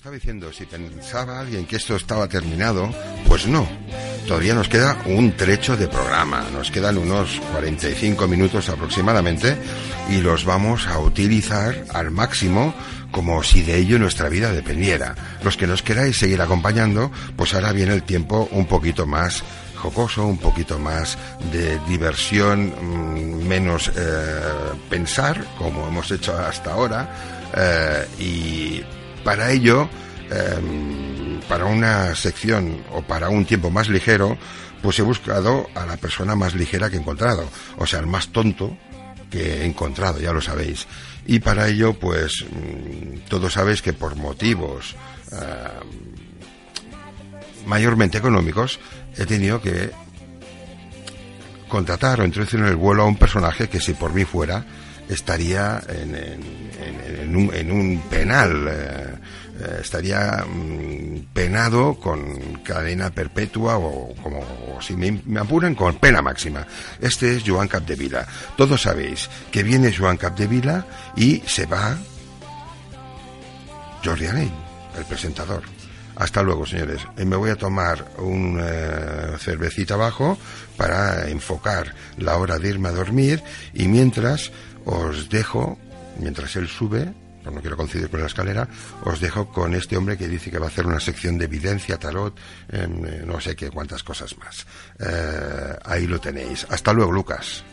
estaba diciendo, si pensaba alguien que esto estaba terminado, pues no. Todavía nos queda un trecho de programa, nos quedan unos 45 minutos aproximadamente y los vamos a utilizar al máximo como si de ello nuestra vida dependiera. Los que nos queráis seguir acompañando, pues ahora viene el tiempo un poquito más jocoso, un poquito más de diversión, mm, menos eh, pensar, como hemos hecho hasta ahora, eh, y para ello, em, para una sección o para un tiempo más ligero, pues he buscado a la persona más ligera que he encontrado, o sea, el más tonto que he encontrado, ya lo sabéis. Y para ello, pues, mm, todos sabéis que por motivos em, mayormente económicos, he tenido que contratar o introducir en el vuelo a un personaje que si por mí fuera estaría en, un, penal, eh, eh, estaría mm, penado con cadena perpetua o como si me, apuran con pena máxima. Este es Joan Capdevila. Todos sabéis que viene Joan Capdevila y se va Jordi Alain, el presentador. Hasta luego, señores. Eh, me voy a tomar un eh, cervecita abajo para enfocar la hora de irme a dormir y mientras os dejo, mientras él sube, no quiero coincidir con la escalera, os dejo con este hombre que dice que va a hacer una sección de evidencia, tarot, eh, no sé qué, cuántas cosas más. ahí lo tenéis. Hasta luego, Lucas.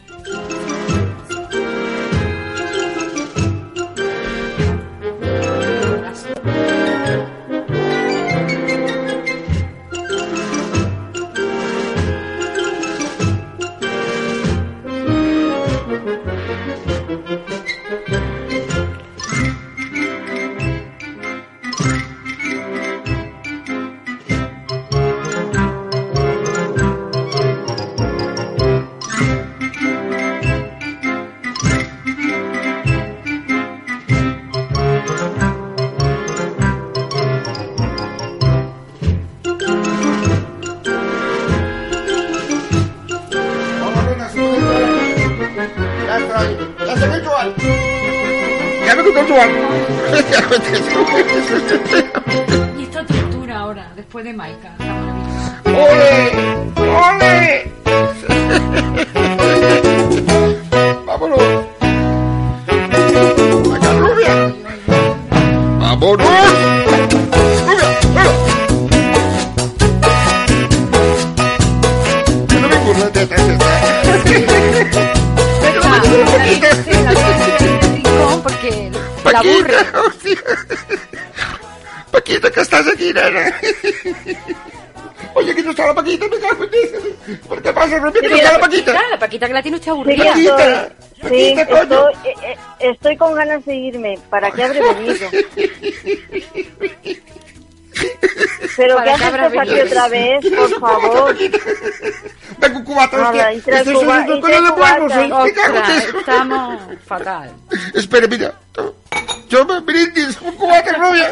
¡Rubia! no me burlas de esta porque la aburre. Paquita, que estás aquí, nena. Oye, que no está la Paquita, me cago en ¿Por qué pasa, Rubia, que no está la Paquita? La Paquita que la tiene usted aburrida. Paquita, sí, estoy, eh, eh, estoy con ganas de irme. ¿Para qué habré venido? ¿Pero qué haces aquí otra vez, por favor? Vengo cubata, Nada, y trae estoy cuba- subiendo y con trae el de cubata. Buenos, me cago en Ostras, eso. estamos fatal. Espera, mira. Yo me brindis un cubata rubia.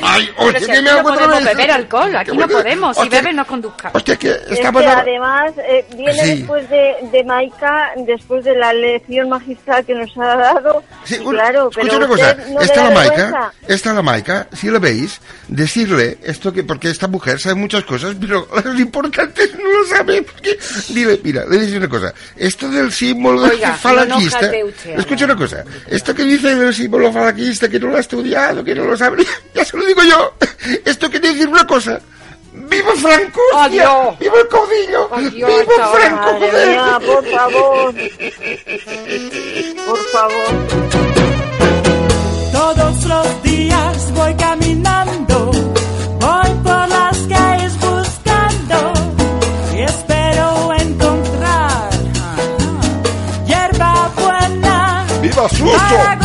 Ay, Pero oye, si que me no podemos beber alcohol, aquí no podemos. Si Hostia, bebes, no conduzca. Hostia, que Es que además eh, viene Sí. después de, de Maika, después de la lección magistral que nos ha dado. Sí, un- claro, escucha pero una cosa, no da la Maica, vergüenza. esta la Maica, si la veis, decirle esto que, porque esta mujer sabe muchas cosas, pero las importantes no lo sabe, porque, dile, mira, le dice una cosa, esto del símbolo Oiga, falanquista, no usted, escucha una cosa, esto que dice del símbolo falanquista, que no lo ha estudiado, que no lo sabe, ya se lo digo yo, esto quiere decir una cosa, ¡Viva Franco! hostia! Adiós. ¡Viva el caudillo! Adiós, ¡Viva Franco, Madre joder! mía, por favor. Por favor. Todos los días voy caminando, voy por las calles buscando y espero encontrar hierba buena ¡Viva para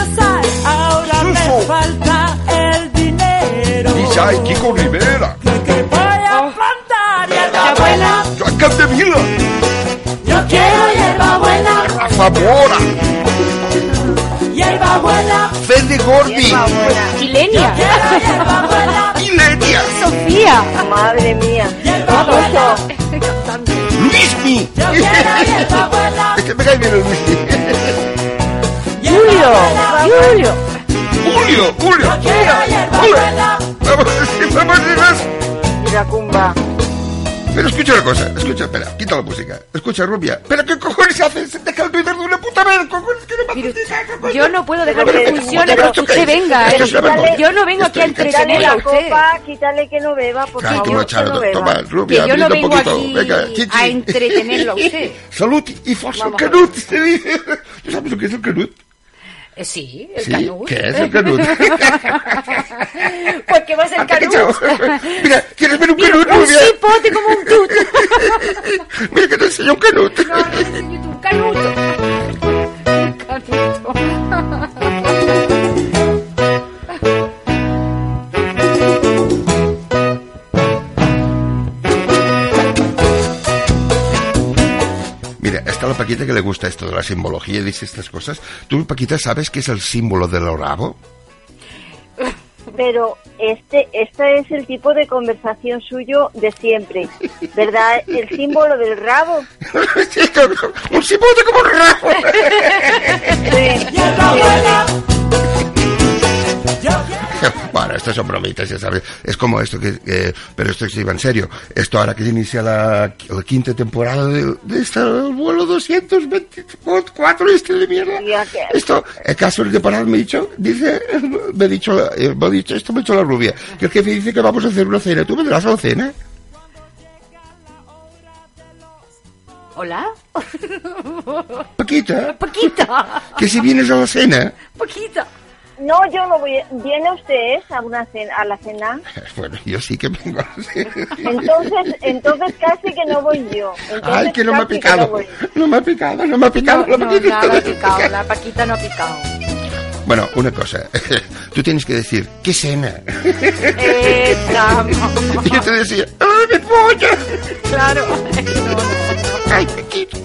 dinero. Dice, ay, Kiko Rivera, Que voy a plantar hierba Ya buena. Joan Capdevila, Yo quiero hierba buena, a Zamora, hierba buena, Fede Gordi, Hierba buena. Silenia. quiero hierba buena, y Lenia, Sofía. Madre mía. hierba buena. Luismi. Yo quiero buena, Es que me cae bien el Luismi. Julio. buena. Julio. Julio, Julio. Vamos, vamos, vamos. Iracumba. Pero escucha una cosa, escucha, espera, quita la música. Escucha, rubia. ¿Pero qué cojones haces? Deja el Twitter de una puta vez, cojones, que no me haces yo no puedo dejar que que- funcione pero esto usted venga. Vergüenza. Yo no vengo aquí a la a usted. copa, quítale que no beba, por favor. que Machado, beba. toma, rubia, Que yo no vengo poquito. aquí a entretenerlo a usted. Salud y falso Vamos a canut. se dice. ¿Tú sabes lo que es el canut? Eh, Sí, el Sí, canut. ¿qué es el canut? pues que va a ser Anda, que canut. Mira, ¿quieres ver un Mira, canut, un cipote como un tut. Mira que te enseño un canut. No, no necesito un canuto. Un canuto. Está la Paquita que le gusta esto de la simbología y dice estas cosas. ¿Tú, Paquita, sabes qué es el símbolo del rabo? Pero este, este es el tipo de conversación suyo de siempre, ¿verdad? El símbolo del rabo. Sí, un cipote como un rabo. Sí. Hierbabuena. Bueno, estas son bromitas, ya sabes. Es como esto que... eh, pero esto sí va en serio. Esto ahora que inicia la, la quinta temporada de, de este vuelo 224 este de mierda. Esto, el caso de temporada me ha dicho, dice, me ha dicho, eh, me ha dicho, esto me ha dicho la rubia, que el jefe dice que vamos a hacer una cena. ¿Tú vendrás a la cena? Hola. Paquita, Poquita. que si vienes a la cena... Poquita. No, yo no voy. ¿Viene usted a, una cena, a la cena? Bueno, yo sí que vengo a la cena. Entonces, entonces casi que no voy yo. Entonces Ay, que no me ha picado. no me ha picado, no me ha picado. No, la no, ha picado. La Paquita no ha picado. Bueno, una cosa. Tú tienes que decir, ¿qué cena? Esa, no. Y yo te decía, ¡ay, mi polla! Claro. No. ¡Ay, Paquita!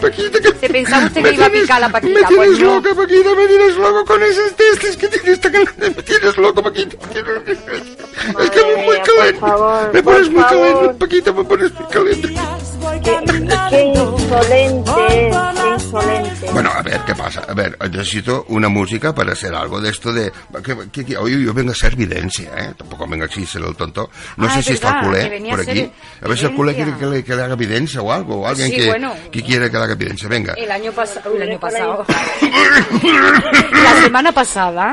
Paquita, que... Se pensaba usted me que iba a tienes- picar la Paquita, Me tienes pues no. loca, Paquita, me tienes loco con esos testes que tienes tan grandes. Me tienes loco, Paquita. Es que me muy caliente. favor, me pones muy caliente, Paquita, me pones muy caliente. Qué, qué insolente, qué insolente. Bueno, a ver, ¿qué pasa? A ver, necesito una música para hacer algo de esto de... Que, que, que- oye, yo vengo a ser evidencia, ¿eh? Tampoco vengo aquí a ser el tonto. No Ah, sé es si está el culé por a aquí. A ver si el culé quiere que le, que le haga evidencia o algo. O alguien Sí, que, bueno. que quiere que haga evidencia. Venga. El año pasado. El año pasado. La semana pasada.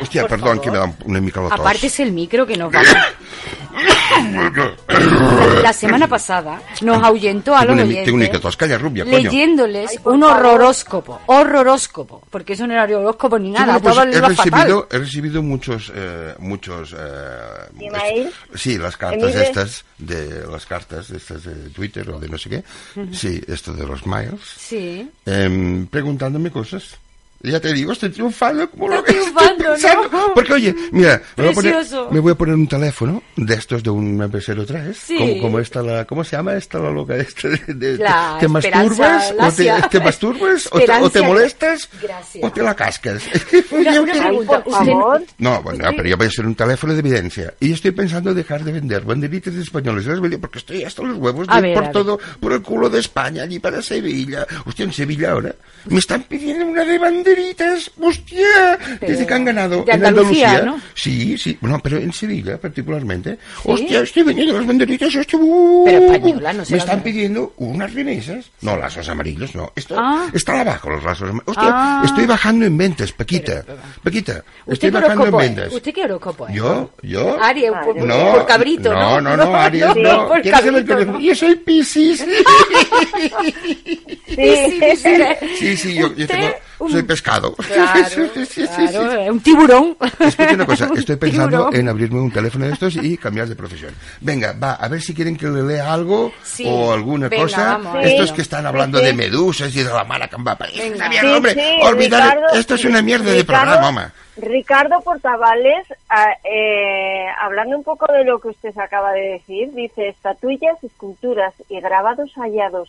Hostia, perdón, que me da una mica la tos. Aparte es el micro que nos va La, la semana pasada nos ahuyentó a Tengo los una, tengo una. Calla, rubia, leyéndoles por un favor. horroróscopo, horroróscopo, porque eso no era horóscopo ni Sí, nada, bueno, pues todo le he iba fatal. recibido, he recibido muchos, eh, muchos, eh, ¿Email? sí, las cartas estas, de las cartas estas de Twitter o de no sé qué, sí, esto de los miles, Sí. em, preguntándome cosas. Ya te digo, estoy triunfando como lo que estoy triunfando, pensando. ¿no? Porque, oye, mira, me voy, a poner, me voy a poner un teléfono de estos de un MP03. Sí. Como, como esta la, ¿Cómo se llama esta la loca esta? De, de- La ¿Te masturbas? ¿O te, te masturbas? ¿O te, o te molestas? Gracias. ¿O te la cascas? Una, Yo una pregunta, por favor. no, bueno, pero yo voy a ser un teléfono de evidencia. Y estoy pensando dejar de vender banderitas españoles. Porque estoy hasta los huevos de ver, por todo, por el culo de España, allí para Sevilla. Hostia, en Sevilla ahora me están pidiendo una de banderitas. Hostia, desde que han ganado de en Andalucía, Andalucía. ¿no? Sí, sí, no, pero en Sevilla particularmente. Hostia, estoy vendiendo las banderitas. Hostia, uh, Pero española, no Me será están pidiendo unas remesas. No, lazos amarillos, no. Esto, Ah. Están abajo los lazos amarillos. Hostia, Ah. estoy bajando en ventas, Paquita. Paquita, ¿Usted estoy qué bajando en ventas. ¿Usted qué horóscopo es? ¿Yo? ¿Yo? Aries, por, No, por cabrito, ¿no? No, no, no, Aries, no. por ¿Quieres saber cabrito, qué- Yo soy Piscis. Sí, Sí, sí, sí. Sí, sí, yo, yo tengo, soy pescado. Claro, claro, un tiburón. Escucha una cosa, estoy pensando tiburón. en abrirme un teléfono de estos y cambiar de profesión. Venga, va, a ver si quieren que le lea algo Sí, o alguna venga, cosa. vamos, Estos que están hablando de medusas y de la mala camba. Es Venga. Sí, hombre. Olvidar, Ricardo- esto es una mierda de programa, mamá. Ricardo Portavales, ah, eh, hablando un poco de lo que usted acaba de decir, dice, estatuillas, esculturas y grabados hallados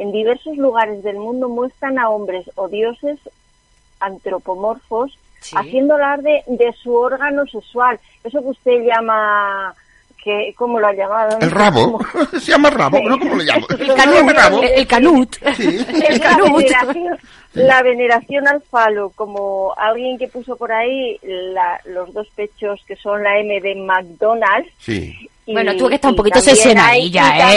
en diversos lugares del mundo muestran a hombres o dioses antropomorfos Sí. haciendo alarde de su órgano sexual. Eso que usted llama que, ¿cómo lo ha llamado? El rabo. Se llama rabo, ¿no? ¿Cómo le llamo? El canut, rabo. el, el canut. Sí. El la veneración, la veneración al falo, como alguien que puso por ahí la- los dos pechos que son la M de McDonald's. Sí. Bueno, tú que estás un poquito hay- y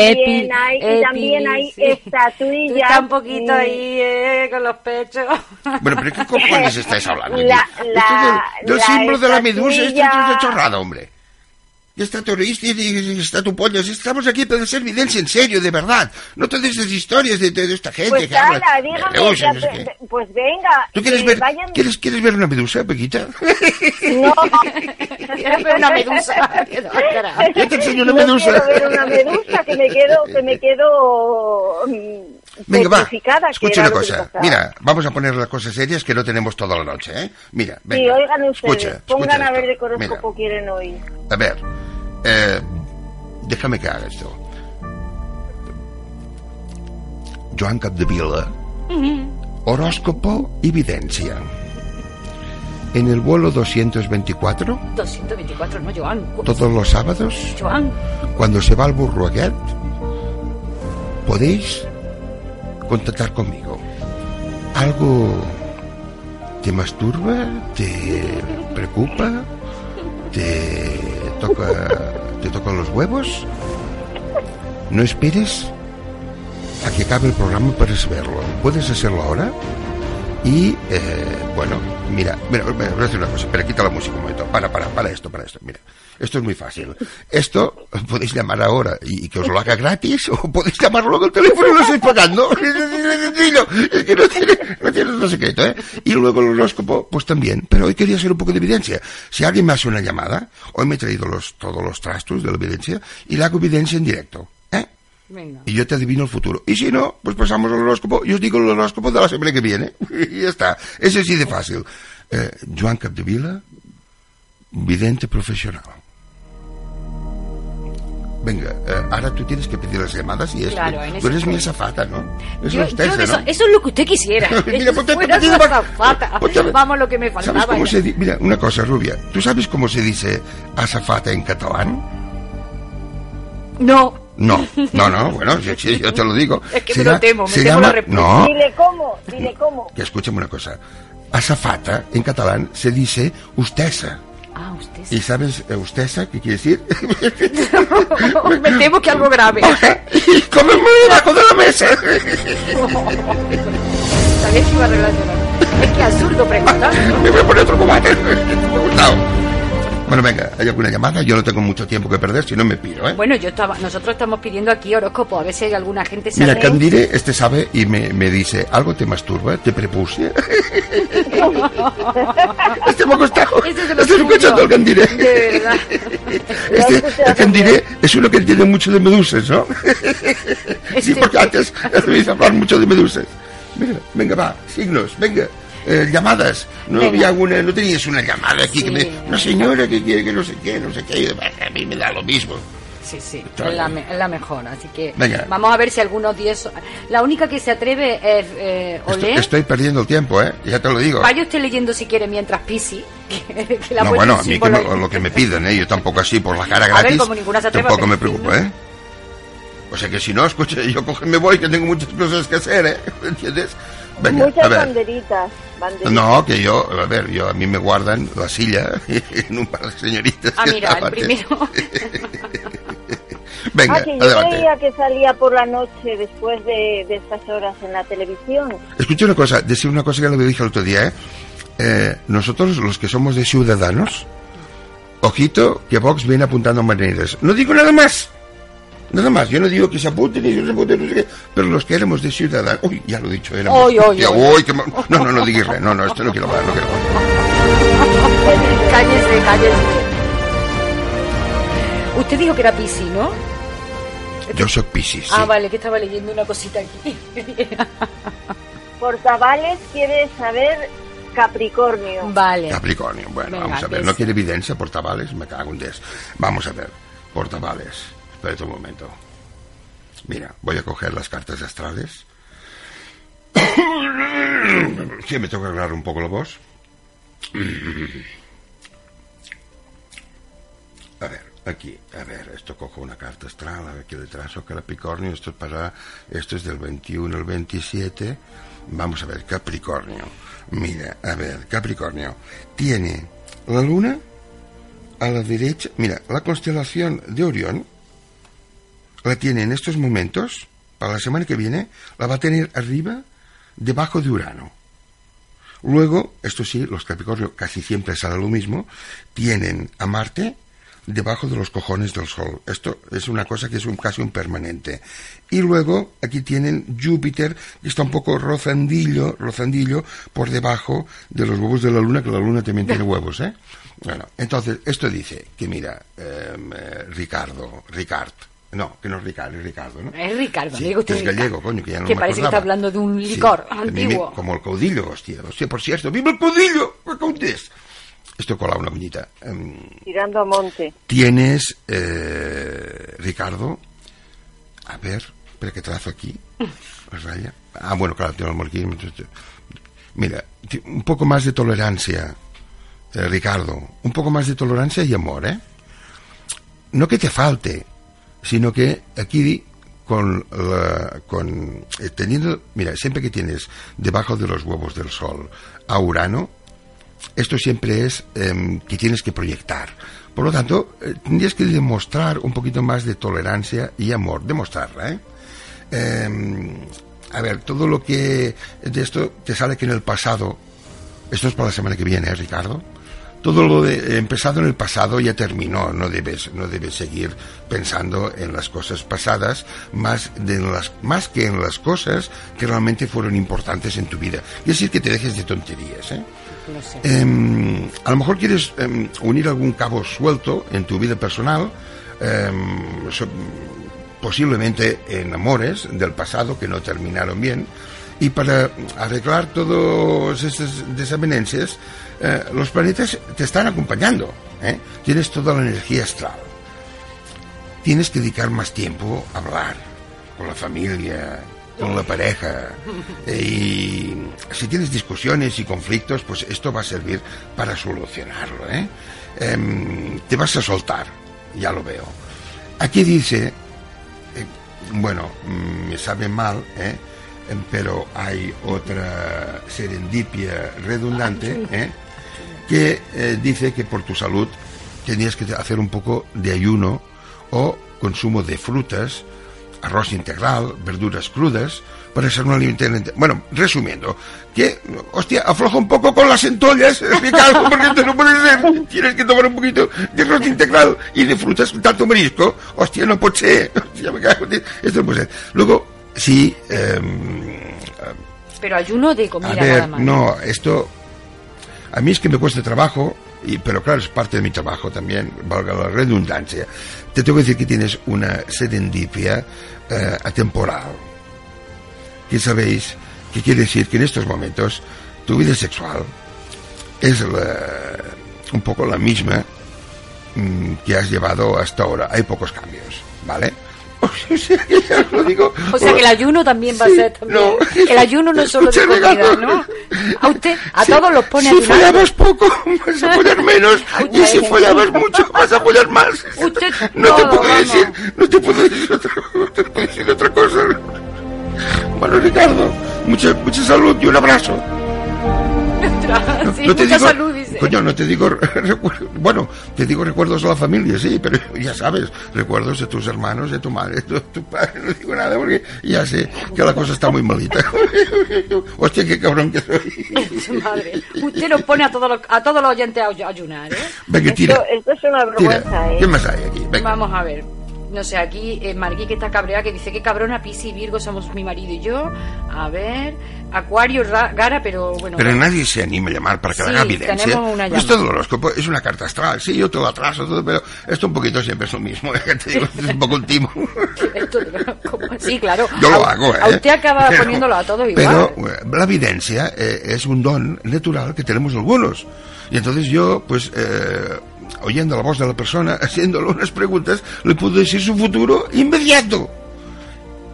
¿eh? También Pi- hay, eh, y también hay Pili, sí. Tú estatuillas. estás un poquito ahí eh, con los pechos. Bueno, pero ¿qué cojones estáis hablando? La- la- del, del la símbolo de la medusa, esto es una chorrada, hombre. Y está turista y y está tu pollo. Estamos aquí para hacer evidencia en serio, de verdad. No te des esas historias de, de- de esta gente Pues que habla. ya no sé pues venga. ¿Tú quieres eh, ver, vayan- ¿quieres, ¿quieres ver una medusa, Pequita? No. Quieres ver una medusa. Yo te enseño una no medusa. quiero ver una medusa, que me quedo, que me quedo mm, Venga, va. Escucha una cosa. Mira, vamos a poner las cosas serias que no tenemos toda la noche, ¿eh? Mira, Sí, venga. oigan ustedes, Escucha, pongan escucha a ver de horóscopo Mira, quieren oír. a ver. Eh, déjame que haga esto. Joan Capdevila. Horóscopo y videncia. En el vuelo 224, 224, no, Joan. Todos los sábados, Joan. cuando se va al burro aquest, podéis contactar conmigo. ¿Algo te masturba? ¿Te preocupa? ¿Te toca, te tocan los huevos? No esperes a que acabe el programa para saberlo. Puedes hacerlo ahora. Y, eh, bueno, mira, mira, voy a decir una cosa, pero quita la música un momento. Para, para, para esto, para esto. Mira, esto es muy fácil. Esto podéis llamar ahora y, que os lo haga gratis o podéis llamarlo luego el teléfono y lo estáis pagando. Es que no tiene, no tiene otro secreto, ¿eh? Y luego el horóscopo, pues también. Pero hoy quería hacer un poco de evidencia. Si alguien me hace una llamada, hoy me he traído los, todos los trastos de la evidencia y le hago evidencia en directo. Venga. y yo te adivino el futuro. Y si no, pues pasamos al horóscopo y os digo el horóscopo de la semana que viene. y ya está. Ese sí de fácil. Eh, Joan Capdevila, vidente profesional. Venga, eh, ahora tú tienes que pedir las llamadas y esto. Claro, en tú eres mi azafata, ¿no? Eso Yo- es yo eso, ¿no? eso es lo que usted quisiera. Mira, Que ponte- azafata. ponte- Vamos, lo que me ¿Sabes faltaba. cómo ya. se dice? Mira, una cosa, Rubia. ¿Tú sabes cómo se dice azafata en catalán? No. No, no, no, bueno, sí, sí, yo te lo digo. Es que Se me lo temo, me se temo la llama- respuesta. No, Dile cómo, dile cómo. que escúchame una cosa. Azafata, en catalán, se dice ustesa. Ah, usted ¿Y sabes eh, ustesa qué quiere decir? me temo que algo grave. y come muy debajo de la mesa. Sabía que iba a relacionar. Es que absurdo preguntar. Me voy a poner otro combate. Me ha gustado. Bueno, venga, hay alguna llamada. Yo no tengo mucho tiempo que perder, si no me piro, ¿eh? Bueno, yo estaba, nosotros estamos pidiendo aquí horóscopo, a ver si hay alguna gente se Mira. Candire, este sabe y me, me dice, ¿algo te masturba? ¿Te prepuse? este me ha costado. Este es un suyo. cachondo, el Candire. De verdad. Este, el Candire es uno que entiende mucho de medusas, ¿no? Sí, Este- porque antes habéis hablar mucho de medusas. Mira, venga, va, signos, venga. Eh, llamadas. No Venga. había alguna, no tenías una llamada aquí Sí. que me. Una señora que quiere que no sé qué, no sé qué. A mí me da lo mismo. Sí, sí, es la, me- es la mejor, así que Venga. vamos a ver si algunos 10... La única que se atreve es eh, Estoy, Olé. estoy perdiendo el tiempo, ¿eh? Ya te lo digo. Vaya usted leyendo si quiere mientras Pisi, que, que la no, bueno, a mí que me- lo que me piden, ¿eh? Yo tampoco así por la cara A ver, gratis. como ninguna se atreve a tampoco me preocupo, ¿eh? O sea que si no, escucha, yo coge, me voy, que tengo muchas cosas que hacer, ¿eh? ¿Entiendes? Venga, a Muchas ver. banderitas. No, que yo, a ver, yo a mí me guardan la silla en un par de señoritas. Ah, mira, el primero. Venga, Ah, que yo adelante. creía que salía por la noche después de, de estas horas en la televisión. Escucha una cosa, decir una cosa que le dije el otro día, ¿eh? Eh, Nosotros, los que somos de Ciudadanos, ojito que Vox viene apuntando maneras. No digo nada más. Nada más, yo no digo que se apunten no se apunten, no sé qué, pero los que éramos de Ciudadanos... Uy, ya lo he dicho, éramos... Uy, uy, ma- No, no, no digas, no, no, esto no quiero hablar, no quiero hablar. cállese, cállese. Usted dijo que era Pisi, ¿no? Yo soy Piscis, sí. Ah, vale, que estaba leyendo una cosita aquí. Portavales quiere saber Capricornio. vale. Capricornio, bueno, Venga, vamos a ver. que ¿No quiere evidencia, portavales? Me cago en diez. Vamos a ver, portavales. Espérate un momento. Mira, voy a coger las cartas astrales. Sí, me tengo que aclarar un poco la voz. A ver, Aquí, a ver, esto cojo una carta astral, a ver qué detrás o Capricornio, esto es para, esto es del 21 al 27. Vamos a ver, Capricornio. Mira, a ver, Capricornio. Tiene la luna a la derecha. Mira, la constelación de Orión la tiene en estos momentos, para la semana que viene, la va a tener arriba, debajo de Urano. Luego, esto sí, los Capricornio casi siempre sale lo mismo, tienen a Marte debajo de los cojones del Sol. Esto es una cosa que es un, casi un permanente. Y luego aquí tienen Júpiter, que está un poco rozandillo, rozandillo por debajo de los huevos de la Luna, que la Luna también tiene huevos, ¿eh? Bueno, entonces, esto dice que mira, em, eh, Ricardo, Ricard, no, que no es Ricardo, es Ricardo, ¿no? Es Ricardo, Sí, digo usted que es Ricardo. gallego, coño, que ya no Que me parece que está hablando de un licor me- antiguo. como el caudillo, hostia, hostia, por cierto, ¡viva el caudillo! ¡Me caudilles! Esto cola una viñita. Em, Tirando a monte. Tienes, eh, Ricardo, a ver, espera que trazo aquí, raya. Ah, bueno, claro, tengo el morquismo. entonces- Mira, un poco más de tolerancia, eh, Ricardo, un poco más de tolerancia y amor, ¿eh? No que te falte, sino que aquí con, eh, teniendo, mira, siempre que tienes debajo de los huevos del sol a Urano, esto siempre es em, que tienes que proyectar. Por lo tanto, eh, tendrías que demostrar un poquito más de tolerancia y amor, demostrarla, ¿eh? Em, a ver, todo lo que de esto te sale que en el pasado, esto es para la semana que viene, ¿eh, Ricardo? Todo lo de, empezado en el pasado ya terminó, no debes, no debes seguir pensando en las cosas pasadas más, de las, más que en las cosas que realmente fueron importantes en tu vida. Es decir, que te dejes de tonterías, ¿eh? No sé. Em, a lo mejor quieres em, unir algún cabo suelto en tu vida personal, em, so- posiblemente en amores del pasado que no terminaron bien, y para arreglar todas estas desavenencias, eh, los planetas te están acompañando. ¿eh? Tienes toda la energía astral. Tienes que dedicar más tiempo a hablar con la familia, con la pareja. Y si tienes discusiones y conflictos, pues esto va a servir para solucionarlo. ¿eh? Em, te vas a soltar, ya lo veo. Aquí dice, bueno, mm, me sabe mal, ¿eh? Pero hay otra serendipia redundante, ¿eh? que eh, dice que por tu salud tenías que hacer un poco de ayuno o consumo de frutas, arroz integral, verduras crudas, para ser un alimento... Bueno, resumiendo, que, hostia, afloja un poco con las entollas, Ricardo, porque esto no puede ser. Tienes que tomar un poquito de arroz integral y de frutas, tanto marisco. Hostia, no puede ser. Hostia, me cago Esto no puede ser. Luego, sí, em, Pero ayuno de comida a nada ver, más. no, esto a mí es que me cuesta trabajo, y, pero claro, es parte de mi trabajo también, valga la redundancia. Te tengo que decir que tienes una serendipia eh, atemporal. Que sabéis que quiere decir que en estos momentos tu vida sexual es la- un poco la misma mm, que has llevado hasta ahora. Hay pocos cambios, ¿vale? O sea, que ya lo digo. O sea que el ayuno también va a ser también. no. El ayuno no es solo de comida. ¿no? A usted, a Sí, todos los pone a Si ayunar. follabas poco, vas a follar menos. y si follabas mucho, vas a follar más. Usted no te todo, puedo vamos. decir, no te puedo decir otra, no te puedo decir otra cosa. Bueno, Ricardo, mucha, mucha salud y un abrazo. Sí, no te mucha digo, salud, coño, no te digo, bueno, te digo recuerdos de la familia, sí, pero ya sabes, recuerdos de tus hermanos, de tu madre, de tu padre, no digo nada porque ya sé que la cosa está muy malita. Hostia, qué cabrón que soy. Madre. Usted nos pone a todos los, a todos los oyentes a ay- ayunar, ¿eh? Venga, tira, Esto, esto es una tira. vergüenza, ¿eh? ¿Qué más hay aquí? Venga. Vamos a ver. No sé, aquí eh, Margui que está cabreada, que dice que cabrona, Pisi y Virgo somos mi marido y yo. A ver, Acuario, Ra- Gara, pero bueno. Pero nadie se anima a llamar para que Sí, haga evidencia. una Esto llamada. del horóscopo es una carta astral. Sí, yo todo atraso, todo, pero esto un poquito siempre es lo mismo. ¿eh? Te digo, es un poco un timo. Esto. Sí, claro. Yo lo A- hago, ¿eh? A usted acaba Pero- poniéndolo a todos igual. Pero eh, la evidencia eh, es un don natural que tenemos algunos. Y entonces yo, pues, eh, oyendo la voz de la persona, haciéndole unas preguntas, le puedo decir su futuro inmediato.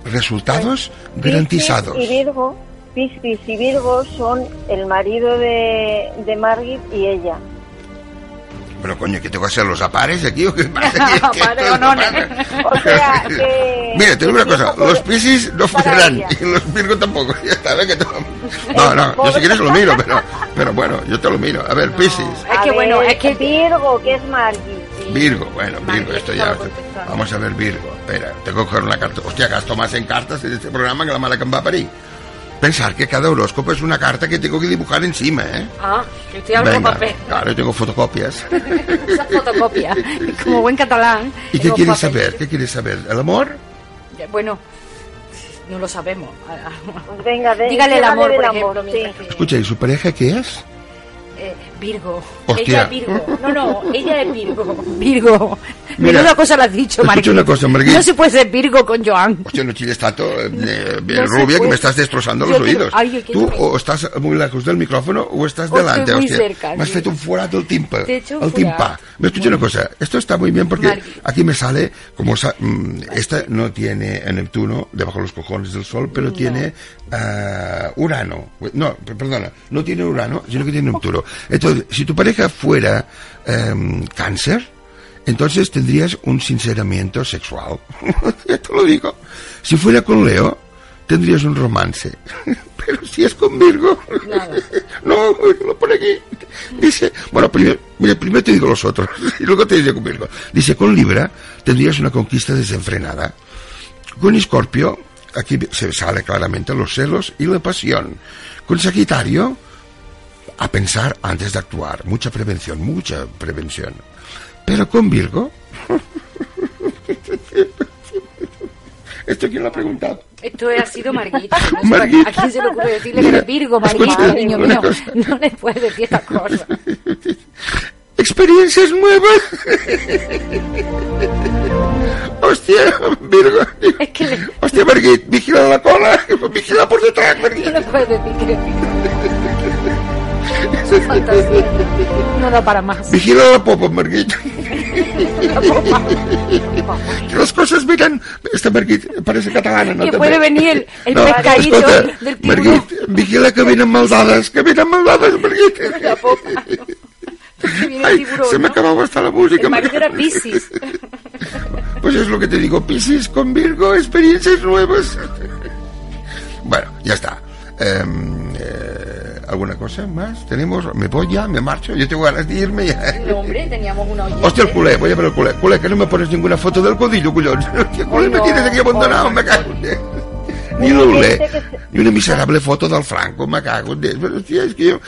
Resultados garantizados. Y Virgo, Piscis y Virgo son el marido de, de Margit y ella. Pero coño, ¿qué tengo que hacer? ¿Los apares aquí o qué pasa? ¿Qué- qué- Apare o no, pasa? O sea, que... Mira, te digo una cosa, los Piscis no funcionan y los Virgo tampoco. Ya está, ve que te- No, no, yo si quieres lo miro, pero, pero bueno, yo te lo miro. A ver, Piscis, Es que bueno, es que Virgo, que es Margui. Virgo, bueno, Virgo, esto ya. Vamos a ver, Virgo. Espera, tengo que coger una carta. Hostia, gasto más en cartas en este programa que la mala que va a parir. Pensar que cada horóscopo es una carta que tengo que dibujar encima, ¿eh? Ah, que estoy hablando Venga, papel. claro, yo tengo fotocopias. Esa fotocopia. Como buen catalán. ¿Y qué quieres papel. saber? ¿Qué quieres saber? ¿El amor? Bueno, no lo sabemos. Venga, de, Dígale el amor, por del ejemplo. sí. mientras que- Escucha, ¿y su pareja qué es? Eh, Virgo. Hostia. Ella es Virgo. No, no, ella es Virgo. Virgo. Mira, Menuda cosa le has dicho, Marguerite. una cosa, Marguerite. No se puede ser Virgo con Joan. Hostia, no chilles tanto, eh, eh, No se rubia, que me estás destrozando Yo los quiero- oídos. Ay, Tú o estás muy lejos del micrófono o estás O delante. estoy muy hostia. cerca, Me has hecho un fuera del timpa. Te he hecho un el timpa. Me escucha una cosa, esto está muy bien porque aquí me sale, como sa- mm, esta no tiene a Neptuno debajo de los cojones del Sol, pero tiene ah, Urano. No, perdona, no tiene Urano, sino que tiene Neptuno. Entonces, si tu pareja fuera em, cáncer, entonces tendrías un sinceramiento sexual. ya te lo digo. Si fuera con Leo, tendrías un romance. Pero si es con Virgo, no, lo pone aquí. Dice, bueno, primero, mira, primero te digo los otros y luego te digo con Virgo. Dice, con Libra tendrías una conquista desenfrenada. Con Escorpio, aquí se sale claramente los celos y la pasión. Con Sagitario, a pensar antes de actuar. Mucha prevención, mucha prevención. Pero con Virgo... ¿Esto quién lo ha preguntado? Esto ha sido Marguita. No Marguita. ¿A quién se le ocurre decirle que eres Virgo, Marguita, niño mío? cosa. No le puedes decir estas cosas. experiencias nuevas. Hostia, Virgo. Es que le- Hostia, Margit, vigila la cola. Vigila por detrás, No Margit. le puedes decir que eres Virgo. Fantasía. No da para más. Vigila la popa, Margit. Que las cosas miran. Esta Margit parece catalana, ¿no? Que puede venir el, el No, pescadito escolta, del tiburón. Vigila que vienen maldades, que vienen maldades, Margit. La popa, se me ¿no? acababa hasta la música. El marido era Piscis. Pues es lo que te digo, Piscis con Virgo, experiencias nuevas. Bueno, ya está. Em, ¿Alguna cosa más? ¿Tenemos? ¿Me voy ya? ¿Me marcho? Yo tengo ganas de irme ya. No, hombre, teníamos una oyente. Hostia, el culé, voy a ver el culé. Culé, que no me pones ninguna foto del codillo, cullón. Hostia, culé, Ay, me no. tienes aquí abandonado, me cago en. Ni gente que se- ni una miserable foto del Franco, me cago en. Pero, hostia, es que yo,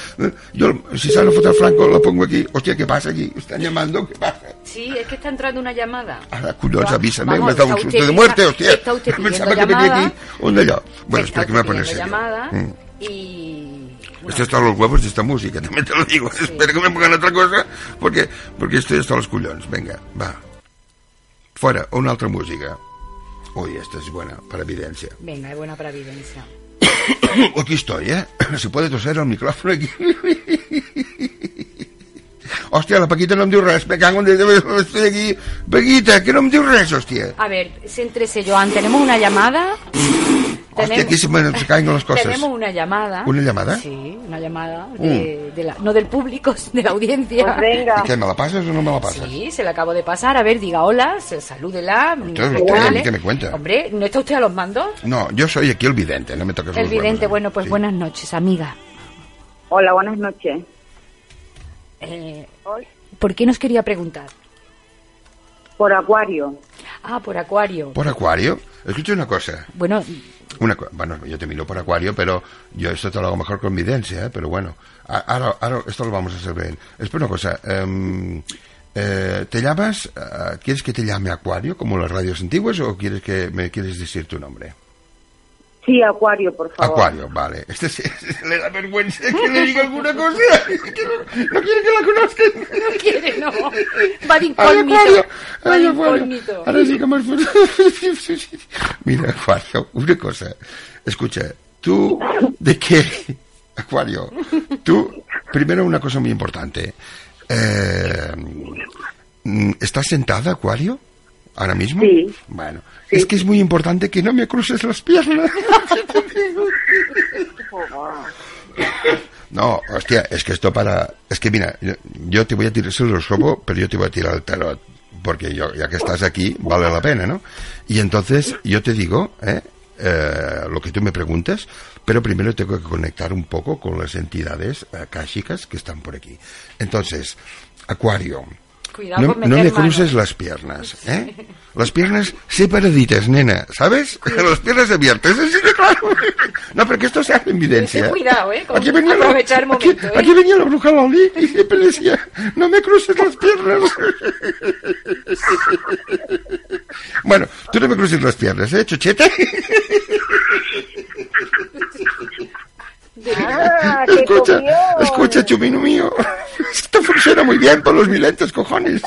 yo, si sale una foto del Franco, la pongo aquí. Hostia, ¿qué pasa aquí? ¿Están llamando? ¿Qué pasa? Sí, es que está entrando una llamada. Ahora, Va- avísame, vamos, me da un susto usted- de muerte, está- hostia. está usted Pensaba que venía llamada. aquí. ¿Dónde yo? Bueno, espera que me voy a poner serio. llamada Mm. y... Estoy hasta los huevos de esta música, también te lo digo. Espero que me pongan otra cosa, porque, porque estoy hasta los cullons. Venga, va. Fuera, una otra música. Uy, esta es buena, para evidencia. Venga, es buena para evidencia. Aquí estoy, ¿eh? Se puede toser el micrófono aquí. Hòstia, la Paquita no em diu res, me cago en estoy aquí. Paquita, que no em diu res, hòstia. A ver, céntrese, Joan. Tenemos una llamada. Hòstia, aquí se me caen las cosas. Tenemos una llamada. ¿Una llamada? Sí, una llamada. De, de la, no del público, de la audiencia. Pues venga. ¿Y qué, me la pasas o no me la pasas? Sí, se la acabo de pasar. A ver, diga hola, se- salúdela. Entonces, recuérdale. ¿qué- qué me cuenta? Hombre, ¿no está usted a los mandos? No, yo soy aquí el vidente, no me toques El los vidente, ¿eh? bueno, pues Sí. buenas noches, amiga. Hola, buenas noches. Eh, Hoy, ¿Por qué nos quería preguntar? por Acuario. Ah, por Acuario. ¿Por acuario? Escucha una cosa. Bueno, Una bueno, yo te miro por acuario, pero yo esto te lo hago mejor con videncia, ¿eh? pero bueno. Ahora, ahora esto lo vamos a hacer bien. Espera una cosa. eh, ¿Te llamas? ah, ¿Quieres que te llame Acuario, como las radios antiguas, o quieres que me quieres decir tu nombre? Sí, Acuario, por favor. Acuario, vale. Este sí- le da vergüenza que le diga alguna cosa. No, no quiere que la conozcan. no quiere, no. Va de Ay, incógnito. Acuario. Va de Ay, Acuario. incógnito. Ahora sí que más Mira, Acuario, una cosa. Escucha, tú, ¿de qué? Acuario, tú, primero una cosa muy importante. Eh, mm, ¿Estás sentada, Acuario? ¿Ahora mismo? Sí. Bueno, es que es muy importante que no me cruces las piernas. No, hostia, es que esto para... Es que mira, yo, yo te voy a tirar el horóscopo, pero yo te voy a tirar el tarot. Porque yo, ya que estás aquí, vale la pena, ¿no? Y entonces yo te digo, ¿eh? Eh, lo que tú me preguntas, pero primero tengo que conectar un poco con las entidades akáshicas que están por aquí. Entonces, Acuario, Cuidado no, no mano. cruces las piernas, ¿eh? Las piernas separaditas, nena, ¿sabes? Las piernas abiertas, así de claro. No, porque esto se hace en evidencia. Cuidado, ¿eh? Aquí venía la- aprovechar el aquí- momento, ¿eh? Aquí venía la bruja Loli y siempre decía, no me cruces las piernas. Bueno, tú no me cruces las piernas, ¿eh, chuchete? Ah, Escucha, escucha, chumino mío. Esto funciona muy bien por los milentes, cojones.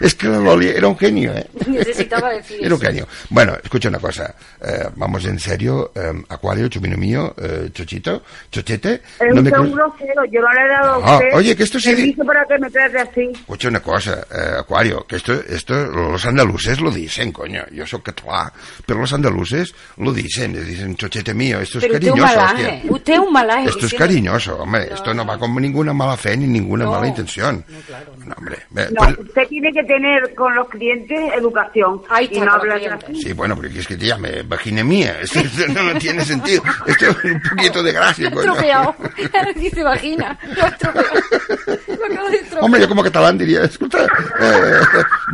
Es que la Loli era un genio, ¿eh? Necesitaba decir Era un genio. Bueno, escucha una cosa. eh, vamos en serio. eh, Acuario, chumino mío, eh, chochito, chochete. Es no me un grosero, yo no le he dado No, a usted oye, que esto sí- para que me trate así. Escucha una cosa, eh, Acuario, que esto, esto los andaluces lo dicen, coño. Yo soy catalá, pero los andaluces lo dicen, les dicen, chochete mío, esto es Pero cariñoso. Usted es un. Esto es cariñoso, hombre. Esto no va con ninguna mala fe ni ninguna No, mala intención. no, claro, no. No, hombre. No, pues- usted tiene que tener con los clientes educación Ahí y no hablar así. Sí, bueno, porque es que te llame vagina mía. Esto, esto no tiene sentido. Esto es un poquito de gracia, coño. Estropeado. Dice vagina. Lo ha estropeado. Lo acabo de. Hombre, yo como catalán diría, escucha, eh,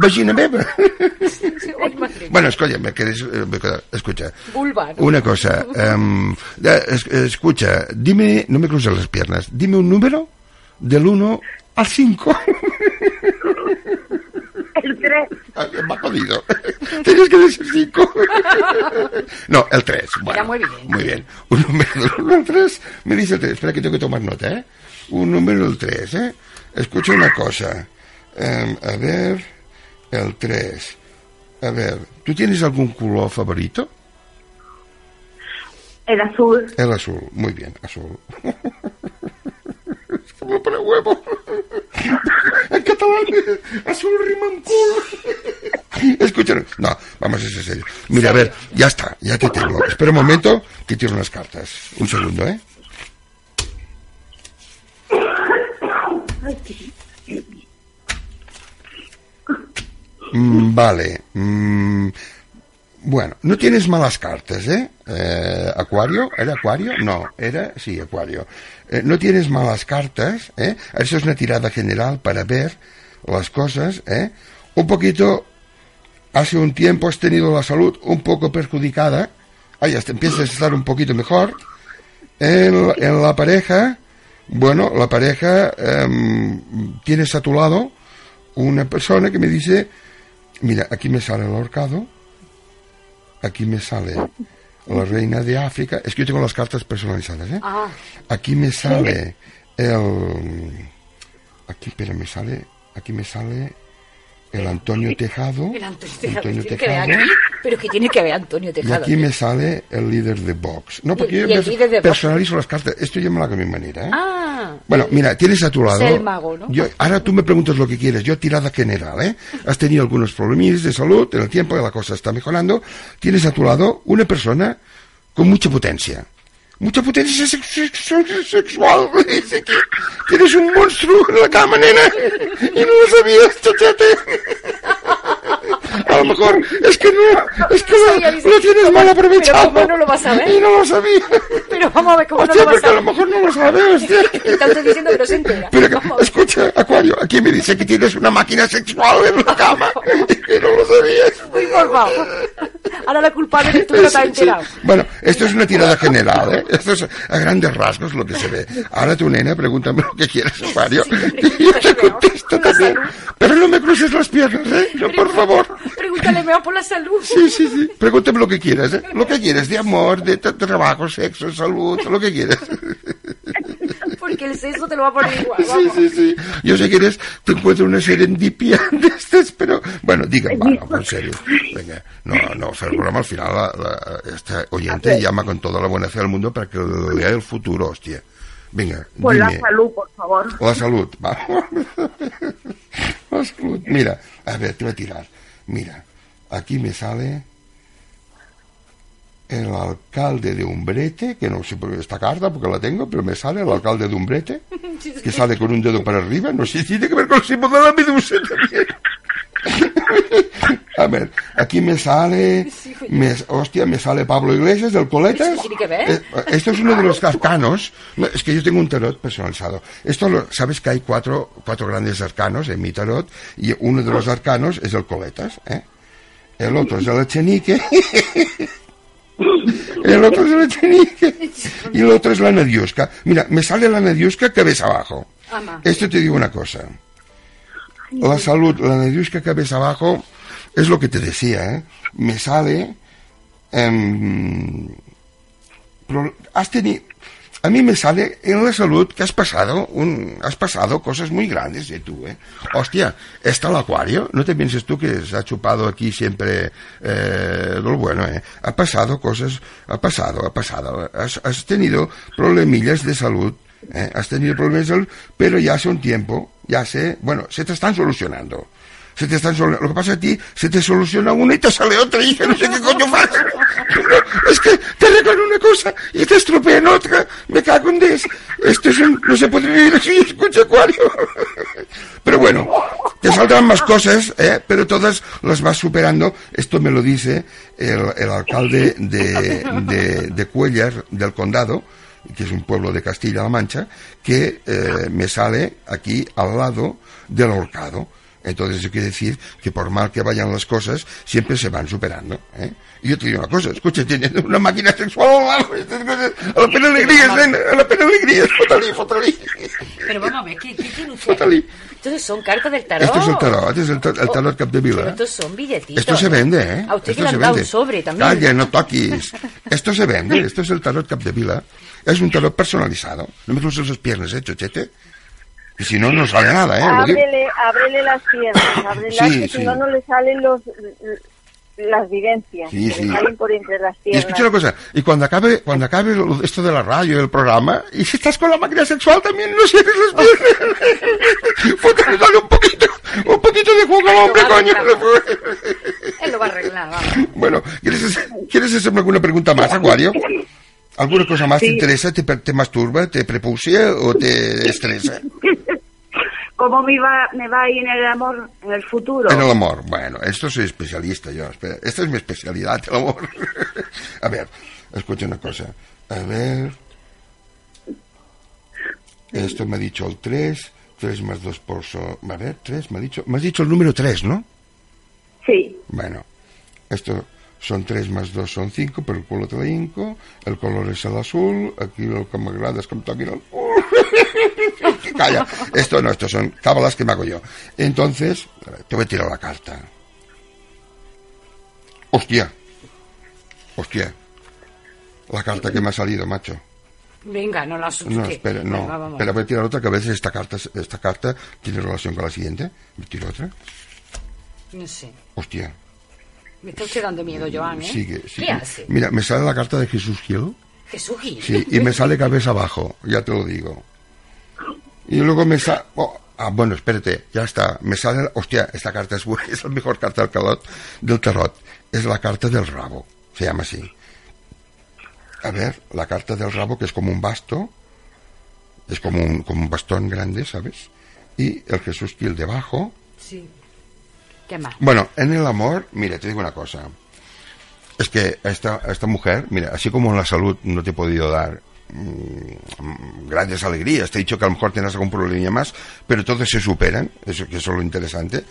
vagina meva. Bueno, escucha, me queréis, eh, me queda- escucha. Una cosa, es- escucha, dime, no me cruces las piernas, dime un número del 1 al 5. El 3, Me ha jodido. Tienes que decir 5. No, el 3. Bueno, muy bien. Muy bien. Un número del 1 al 3. Me dice el 3. Espera que tengo que tomar nota, ¿eh? Un número del 3, ¿eh? Escucha una cosa. Em, a ver, el 3. A ver, ¿tú tienes algún color favorito? el azul. El azul. Muy bien, azul. Es como para huevo. En catalán, azul rima en culo. Escucha, no, vamos a ser serios. Mira, a ver, ya está, ya te tengo. Espera un momento que tiro unas cartas. Un segundo, ¿eh? Mm, vale. mm, bueno, no tienes malas cartas, ¿eh? Eh, Acuario, ¿era Acuario? No, era, sí, Acuario. Eh, no tienes malas cartas, ¿eh? Eso es una tirada general para ver las cosas, ¿eh? Un poquito, hace un tiempo has tenido la salud un poco perjudicada, ahí hasta empiezas a estar un poquito mejor. En, en la pareja, bueno, la pareja, em, tienes a tu lado una persona que me dice, mira, aquí me sale el ahorcado, aquí me sale la reina de África, es que yo tengo las cartas personalizadas, ¿eh? Ah, Aquí me sale el... Aquí, espera, me sale... Aquí me sale el Antonio Tejado. el Antonio Tejado. Antonio que Tejado. aquí. Pero que tiene que ver Antonio Y Tejado. aquí me sale el líder de Vox. No, porque Y- yo y personalizo las cartas. Esto yo me lo hago a mi manera, ¿eh? Ah. Bueno, mira, tienes a tu lado. El mago, ¿no? Yo, ahora tú me preguntas lo que quieres. Yo tirada general, ¿eh? Has tenido algunos problemillas de salud en el tiempo, la cosa está mejorando. Tienes a tu lado una persona con mucha potencia. Mucha potencia sex- sex- sexual. Dice que tienes un monstruo en la cama, nena. Y no lo sabías, chachete. A lo mejor es que no, es que lo, dice, lo tienes ¿cómo- mal aprovechado. pero cómo no lo vas a ver? Y no lo sabía. Pero vamos a ver cómo Hostia, no lo vas a a lo mejor no lo sabes, hostia. Diciendo que no se entera. Pero ver. escucha, Acuario, aquí me dice que tienes una máquina sexual en la cama y que no lo sabías. Uy, por favor. Ahora la culpable eres tú que no te has enterado. Bueno, esto es una tirada general, ¿eh? Esto es a grandes rasgos lo que se ve. Ahora tu nena, pregúntame lo que quieras, Acuario. y yo te contesto también. Pero no me cruces las piernas, ¿eh? No, por favor. Pregúntale mejor por la salud. Sí, sí, sí. Pregúntame lo que quieras, ¿eh? Lo que quieras, de amor, de, tra- trabajo, sexo, salud, lo que quieras. Porque el sexo te lo va a poner igual. Sí, Vamos. sí, sí. Yo sé que eres, te encuentro una serendipia de estas, pero bueno, dígame, va, no, en serio. Venga, no, no, o sea, el programa al final, la, la- esta oyente llama con toda la buena fe del mundo para que le dé el futuro, hostia. Venga, Por la salud, por favor. La salud, vamos. La salud. Mira, a ver, te voy a tirar. Mira, aquí me sale el alcalde de Umbrete, que no sé por qué esta carta, porque la tengo, pero me sale el alcalde de Umbrete, que sale con un dedo para arriba, no sé si tiene que ver con el símbolo de la medusa también. A ver, aquí me sale, me, hostia, me sale Pablo Iglesias del Coletas. Eh, Esto es uno de los arcanos. No, es que yo tengo un tarot personalizado. Esto lo, sabes que hay cuatro, cuatro grandes arcanos en mi tarot y uno de los arcanos es el Coletas, ¿eh? El otro es el Echenique. El otro es el Echenique. Y el otro es la Nadiuska. Mira, me sale la Nadiuska cabeza abajo. Esto te digo una cosa. La salud, la Nadiuska cabeza abajo, es lo que te decía, ¿eh? Me sale... pro- has tenido... A mí me sale en la salud que has pasado un, has pasado cosas muy grandes de tú, ¿eh? Hostia, está el acuario, no te pienses tú que se ha chupado aquí siempre eh, lo bueno, ¿eh? Ha pasado cosas, ha pasado, ha pasado. Has, has tenido problemillas de salud, ¿eh? Has tenido problemas de salud, pero ya hace un tiempo, ya sé, bueno, se te están solucionando. Se te están Lo que pasa a ti, se te soluciona una y te sale otra y que no sé qué coño pasa. Es que te arreglan una cosa y te estropean otra. Me cago en des. Esto es un... No se puede vivir así, escucha, Acuario. Pero bueno, te saldrán más cosas, ¿eh? pero todas las vas superando. Esto me lo dice el, el alcalde de, de, de del condado, que es un pueblo de Castilla-La Mancha, que eh, me sale aquí al lado del horcado. Entonces eso quiere decir que por mal que vayan las cosas, siempre se van superando. ¿eh? Y yo te digo una cosa, escucha, teniendo una máquina sexual al lado, estas cosas, a la pena alegría, a la pena alegría, fotalí, fotalí. Pero vamos a ver, ¿qué, qué tiene usted? Fotalí. Entonces son cartas del tarot. Esto es el tarot, este es el, tar- el tarot Pero Capdevila. estos son billetitos. Esto se vende, ¿eh? A usted Esto que le han dado un sobre también. Calla, no toquis. Esto se vende, esto es el tarot Capdevila. Es un tarot personalizado. No me cruces las piernas, ¿eh, chochete? Y si no, no sale nada, ¿eh? Ábrele, ábrele las piernas, ábrelas, Sí, que sí. si no, no le salen los, las vivencias, Sí, que sí. le salen por entre las Y piernas. escucha una cosa, y cuando acabe, cuando acabe lo- esto de la radio, el programa, y si estás con la máquina sexual también no cierres las piernas. Fótale, dale un poquito, un poquito de jugo al hombre, coño. Él lo va a arreglar, vamos. Bueno, ¿quieres, ¿quieres hacerme alguna pregunta más, Acuario? ¿Alguna cosa más te interesa? ¿Te, te masturba? ¿Te prepucia o te estresa? ¿Cómo me va, me va a ir en el amor en el futuro? En el amor. Bueno, esto soy especialista yo. Esta es mi especialidad, el amor. A ver, escucha una cosa. A ver. Esto me ha dicho el 3. 3 más 2 por... So... A ver, 3 me ha dicho... Me has dicho el número 3, ¿no? Sí, Bueno, esto son 3 más 2 son 5, pero el color te la hinco, el color es el azul, aquí lo que me agrada es que me toquen el Calla, esto no, esto son cábalas que me hago yo. Entonces, te voy a tirar la carta. Hostia, hostia, la carta que me ha salido, macho. Venga, no la asuste. No, espera, no, Venga, vamos. espera, voy a tirar otra que a veces esta carta, esta carta tiene relación con la siguiente. Me tiro otra. No sé. Hostia, Me está usted dando miedo, Joan, ¿eh? sigue, sigue. ¿Qué hace? Mira, me sale la carta de Jesús Gil. Jesús Gil. Sí, y me sale cabeza abajo, ya te lo digo. Y luego me sale... ah, bueno, espérate, ya está. Me sale... Hostia, esta carta es, buena, es la mejor carta del tarot, del tarot. Es la carta del rabo, se llama así. A ver, la carta del rabo, que es como un basto, es como un, como un bastón grande, ¿sabes? Y el Jesús Gil debajo. Sí. Bueno, en el amor, mira, te digo una cosa. Es que esta, esta mujer, mira, así como en la salud no te he podido dar mm, grandes alegrías, te he dicho que a lo mejor tienes algún problema más, pero todos se superan, eso eso es lo interesante.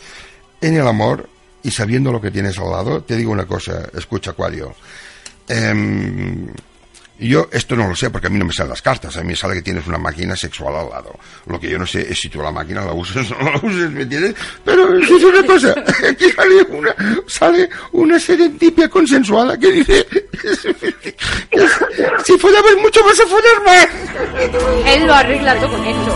En el amor, y sabiendo lo que tienes al lado, te digo una cosa, escucha, Acuario. Em, yo esto no lo sé porque a mí no me salen las cartas, a mí me sale que tienes una máquina sexual al lado. Lo que yo no sé es si tú la máquina la usas o no la usas, ¿me entiendes? Pero eso es una cosa, aquí sale una, sale una serendipia consensuada que dice, si follabas mucho vas a follar más. Él lo arregla todo con esto,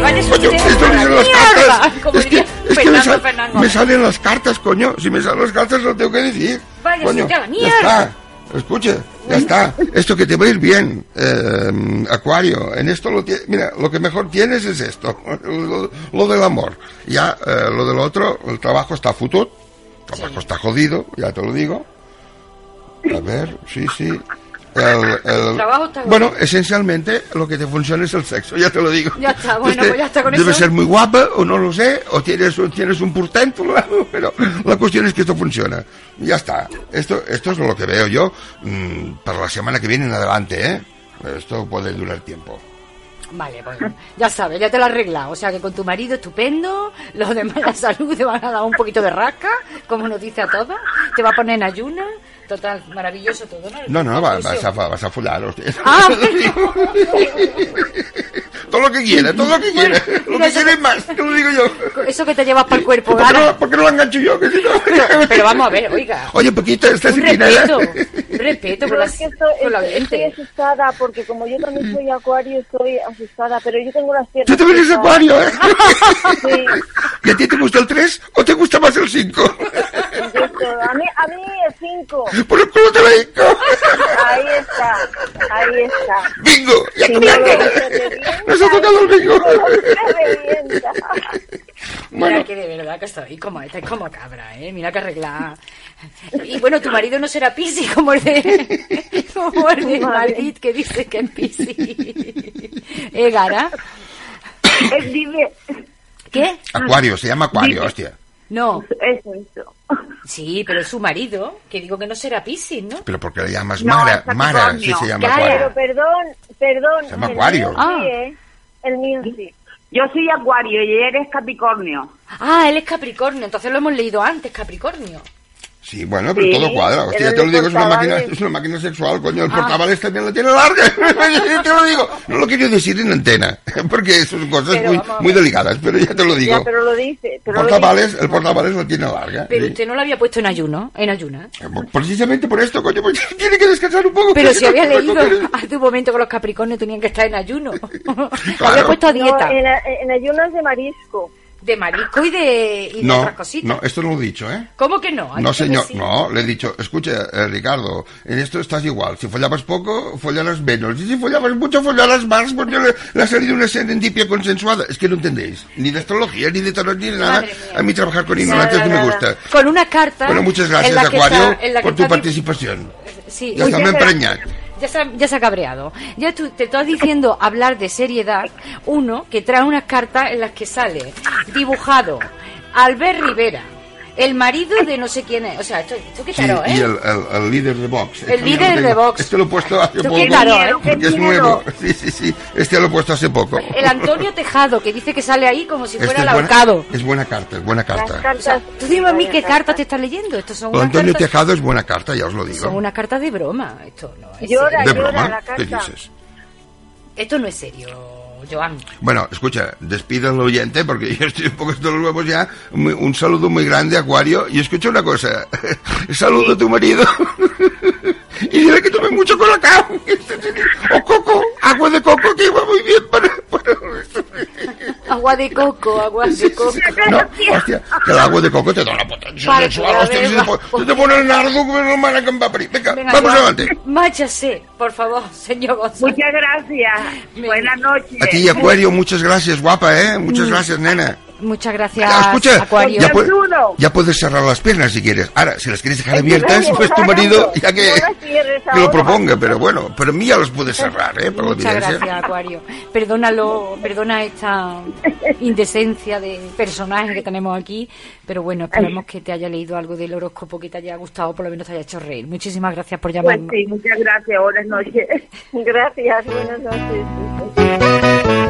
vaya Coño, esto me salen las cartas. como Es que, diría es que me, sal- salen las cartas, coño. Si me salen las cartas lo tengo que decir. Váyase coño, ya está. Escuche, ya está. Esto que te va a ir bien, eh, Acuario. En esto lo Mira, lo que mejor tienes es esto, lo, lo del amor. Ya, eh, lo del otro, el trabajo está futut, el trabajo está jodido, ya te lo digo. A ver, sí, sí. El, el- Trabajo está bueno, esencialmente lo que te funciona es el sexo, ya te lo digo. Ya está, bueno, Este, pues ya está con Debe eso. ser muy guapa, o no lo sé, o tienes, tienes un portento, pero la cuestión es que esto funciona. Ya está. Esto, esto es lo que veo yo mm, para la semana que viene en adelante, ¿eh? Esto puede durar tiempo. Vale, pues ya sabes, ya te lo has arreglado. O sea que con tu marido estupendo, los demás la salud te van a dar un poquito de rasca, como nos dice a todos. Te va a poner en ayuna. Total, maravilloso todo, ¿no? No, no, va- vas, Inclusión. a, vas a follar. hostia. Ah, todo lo que quiera, todo lo que quiera. Lo que quiera es más, te lo digo yo. Eso que te llevas para el cuerpo, ¿Por qué, no, por qué no lo engancho yo? Que si no- Pero, pero vamos a ver, oiga. Oye, Paquita, estás Un respeto, un respeto por la, es que estoy, por la estoy- estoy gente. asustada porque como yo también soy acuario estoy asustada, pero yo tengo las piernas. Tú también eres acuario, ¿eh? Sí, ¿Y a ti te gusta el 3 o te gusta más el 5? Estoy- a mí, a mí el 5. Por el culo te lo digo. Ahí está, ahí está. ¡Bingo! ¡Ya Si no, revienta, ¡Nos ha tocado el bingo! revienta. Mira Bueno, que de verdad que estoy como, estáis como cabra, ¿eh? Mira que arreglar. Y bueno, tu marido no será Pisi como el de, como el de Madrid que dice que es Pisi. ¿Eh, Gara? Es dime, ¿Qué? Acuario, se llama Acuario, hostia. No. eso, eso. Sí, pero es su marido, que digo que no será Piscis, ¿no? Pero porque le llamas No, Mara, Mara, sí se llama Gara. Pero perdón, perdón. Se llama el Acuario. mío Ah. Sí, ¿eh? El mío sí. Yo soy acuario y eres capricornio. Ah, él es Capricornio, entonces lo hemos leído antes, Capricornio. Sí, bueno, pero Sí, todo cuadra. Hostia, ya te lo digo, es una, máquina, es una máquina sexual, coño. El Ah. portavales también la tiene larga. Ya te lo digo. No lo quería decir en antena, porque son cosas Pero muy, vamos muy delicadas, pero ya te lo digo. Ya, pero lo dice. Pero lo portavales, dice. el portavales lo tiene larga. Pero sí. usted no lo había puesto en ayuno, en ayuna. Precisamente por esto, coño, porque tiene que descansar un poco. Pero si había leído hace un momento que los Capricornios tenían que estar en ayuno. había puesto a No, dieta en, en ayunas de marisco. De marisco y de, y de No, otras cositas. no, esto no lo he dicho, ¿eh? ¿Cómo que no? No, señor, sí. no, le he dicho, escucha, eh, Ricardo, en esto estás igual. Si follabas poco, follarás menos. Y si follabas mucho, follarás más, porque le, le ha salido una serendipia consensuada. Es que no entendéis, ni de astrología, ni de tarot, ni de nada. A mí trabajar con ignorantes no me gusta. Con una carta. Bueno, muchas gracias, Acuario, está- por tu participación. Sí, Ya está, me. Ya se, ha, cabreado. Ya tú, te estás diciendo hablar de seriedad. Uno que trae unas cartas en las que sale dibujado Albert Rivera, el marido de no sé quién es. O sea, esto, esto qué Sí, tarot, ¿eh? y el, el- el líder de Vox. Este líder de. Vox. Este lo he puesto hace Tú poco. qué tarot, ¿eh? Porque Qué es nuevo. Sí, sí, sí. Este lo he puesto hace poco. El Antonio Tejado, que dice que sale ahí como si Este fuera es el buena, ahorcado. es buena carta, es buena carta. O cartas. sea, tú dime a mí qué cartas te estás leyendo. Estos son unas Antonio cartas, Tejado es buena carta, ya os lo digo. son unas cartas de broma. Esto no es Llora, serio. ¿De llora broma? la ¿Qué carta. dices? Esto no es serio, Bueno, escucha, despide al oyente porque yo estoy un poco esto nos vemos ya. Un saludo muy grande, Acuario. Y escucha una cosa. Saludo a tu marido. Y dile que tome mucho colacao. O coco, agua de coco que iba muy bien para... para- Agua de coco, agua de coco. No, hostia, que el agua de coco te da una potencia Para sexual. que Hostia, si te, beba. pon- si te pone el nardo como una hermana que va a. Venga, Venga, vamos adelante. Márchase, por favor, señor González. Muchas gracias. Buenas noches. A ti, Acuario, muchas gracias, guapa, ¿eh? Muchas gracias, nena. Muchas gracias, escucha, Acuario. ya, puedes cerrar las piernas si quieres. Ahora, si las quieres dejar abiertas, pues tu marido, ya que, que lo proponga, pero bueno, pero mí ya los puedes cerrar, ¿eh? Por Muchas gracias, Acuario. Perdónalo, perdona esta indecencia de personaje que tenemos aquí, pero bueno, esperamos que te haya leído algo del horóscopo que te haya gustado, por lo menos te haya hecho reír. Muchísimas gracias por Pues llamarnos. sí, muchas gracias. Buenas noches. Gracias, buenas noches.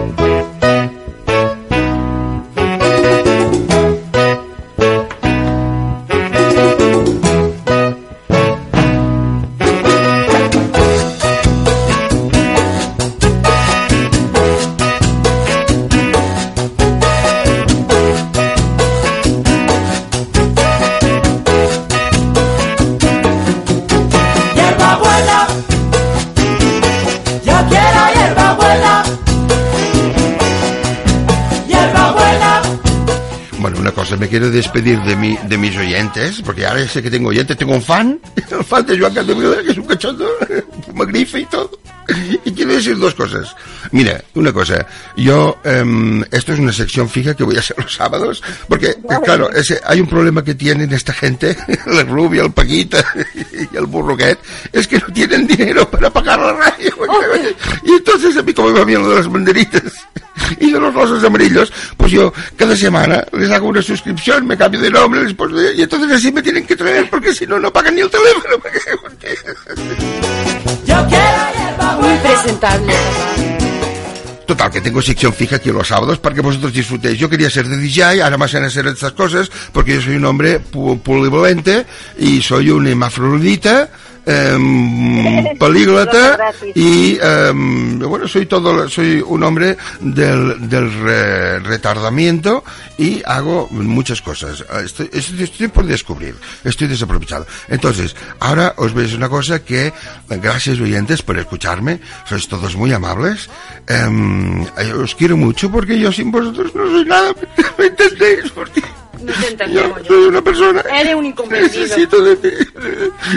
Quiero despedir de, mi, de mis oyentes, porque ahora sé que tengo oyentes, tengo un fan, el fan de Joan Capdevila, que es un cachondo, magnífico y todo. Y quiero decir dos cosas. Mira, una cosa. Yo, em, esto es una sección fija que voy a hacer los sábados, porque, eh, claro, ese, hay un problema que tienen esta gente, la rubia, el paquita y el burroquet, es que no tienen dinero para pagar la radio. Y entonces a mí como me va bien lo de las banderitas y de los rosas amarillos, pues yo cada semana les hago una suscripción, me cambio de nombre, les pongo- y entonces así me tienen que traer, porque si no, no pagan ni el teléfono. Yo quiero hierba Muy presentable. Total, que tengo sección fija aquí los sábados para que vosotros disfrutéis. Yo quería ser de DJ, ahora más en hacer estas cosas, porque yo soy un hombre pu- polivalente y soy un hermafrodita, em, políglota y, em, bueno, soy todo, soy un hombre del, del re- retardamiento y hago muchas cosas. Estoy, estoy, estoy por descubrir, estoy desaprovechado. Entonces, ahora os veis una cosa que, gracias oyentes por escucharme, sois todos muy amables. Em, eh, os quiero mucho porque yo sin vosotros no soy nada, ¿me entendéis? Porque No te entendemos yo. soy una persona... Eres un incomprendido. Necesito de ti.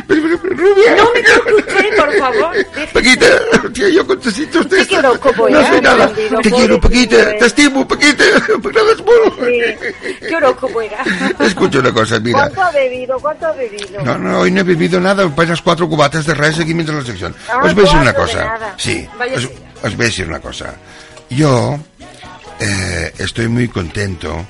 Rubia. No me usted, por favor. Paquita, tía, yo contestito usted. ¿Usted qué horóscopo No era? soy nada. Entendido, Te quiero, Paquita. eh. Te estimo, Paquita. Es bueno. ¿Qué horóscopo era? Escucha una cosa, mira. ¿Cuánto ha bebido? ¿Cuánto ha bebido? No, no, hoy no he bebido nada, apenas cuatro cubatas de res aquí mientras la sección. Ah, os voy a decir una cosa. nada. Sí, os, os voy a decir una cosa. Yo eh, estoy muy contento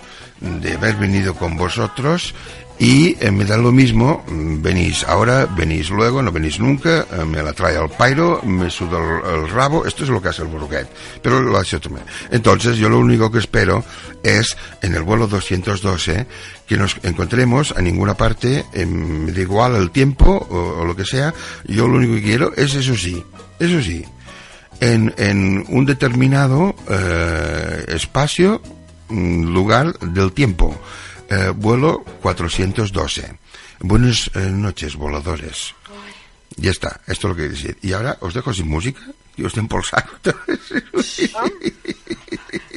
de haber venido con vosotros y eh, me da lo mismo, mm, venís ahora, venís luego, no venís nunca, eh, me la trae al pairo, me suda el, rabo, esto es lo que hace el burguet, pero lo hace otro. Entonces yo lo único que espero es en el vuelo 212 que nos encontremos a ninguna parte, me da igual el tiempo o, lo que sea, yo lo único que quiero es eso sí, eso sí, en, en un determinado eh, espacio, lugar del tiempo. Eh, vuelo 412. Buenas eh, noches, voladores. Ya está, esto es lo que decir. Y ahora os dejo sin música, y os den por saco.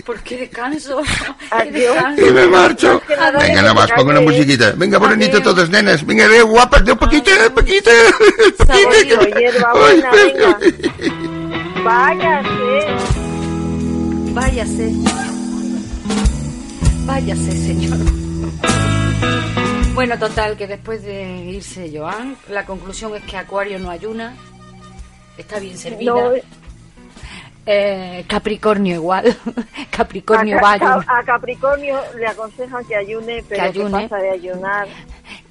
¿Por qué descanso? ¿Qué Adiós. descanso? y me marcho. Venga, nada más, pongo una musiquita. Venga, bonito todas, nenas. Venga, de guapas, de poquito, poquito. Saborío, hierba buena, venga. Váyase. Váyase. Váyase, señor. Bueno, total, que después de irse Joan, la conclusión es que Acuario no ayuna, está bien servida. Eh, Capricornio igual, Capricornio a, va a Capricornio le aconsejan que ayune, pero Que ¿qué ayune. pasa de ayunar?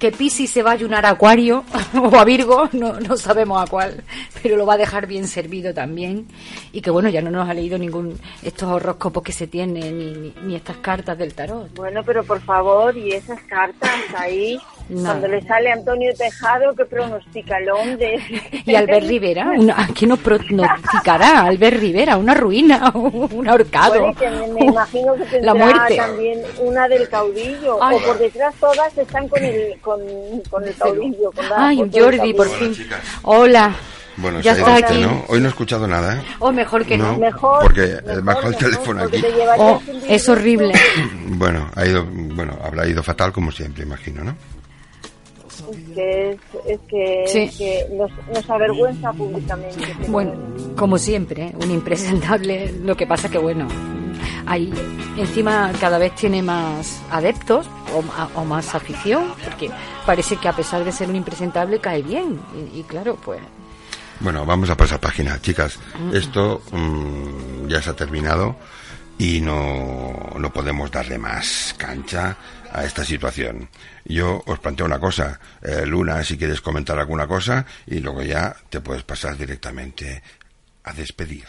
Que Piscis se va a ayunar a Acuario o a Virgo, no, no sabemos a cuál, pero lo va a dejar bien servido también. Y que bueno, ya no nos ha leído ningún estos horóscopos que se tienen ni, ni, ni estas cartas del tarot. Bueno, pero por favor, y esas cartas ahí, No. cuando le sale Antonio Tejado, que pronostica el hombre. Y Albert Rivera, una, ¿qué nos pronosticará? Albert Rivera, una ruina, un ahorcado, Bueno, me, me imagino que tendrá la muerte. también una del caudillo, Ay. o por detrás todas están con el, con, con el caudillo. Con la Ay, Jordi, por fin. Hola. Bueno, ya está usted, aquí. ¿no? Hoy no he escuchado nada, ¿eh? O mejor que no. No. Mejor. Porque, eh, mejor, bajo el mejor, teléfono aquí. te Oh, es horrible. Bueno, ha ido, bueno, habrá ido fatal como siempre, imagino, ¿no? Que es, es que, Sí. que nos, nos avergüenza públicamente. Bueno, como siempre, ¿eh? un impresentable. Lo que pasa que, bueno, hay encima cada vez tiene más adeptos o, más afición, porque parece que a pesar de ser un impresentable cae bien. Y, y claro, pues Bueno, vamos a pasar página, chicas. Esto mm, ya se ha terminado y no, no podemos darle más cancha a esta situación. Yo os planteo una cosa, eh, Luna, si quieres comentar alguna cosa y luego ya te puedes pasar directamente a despedir.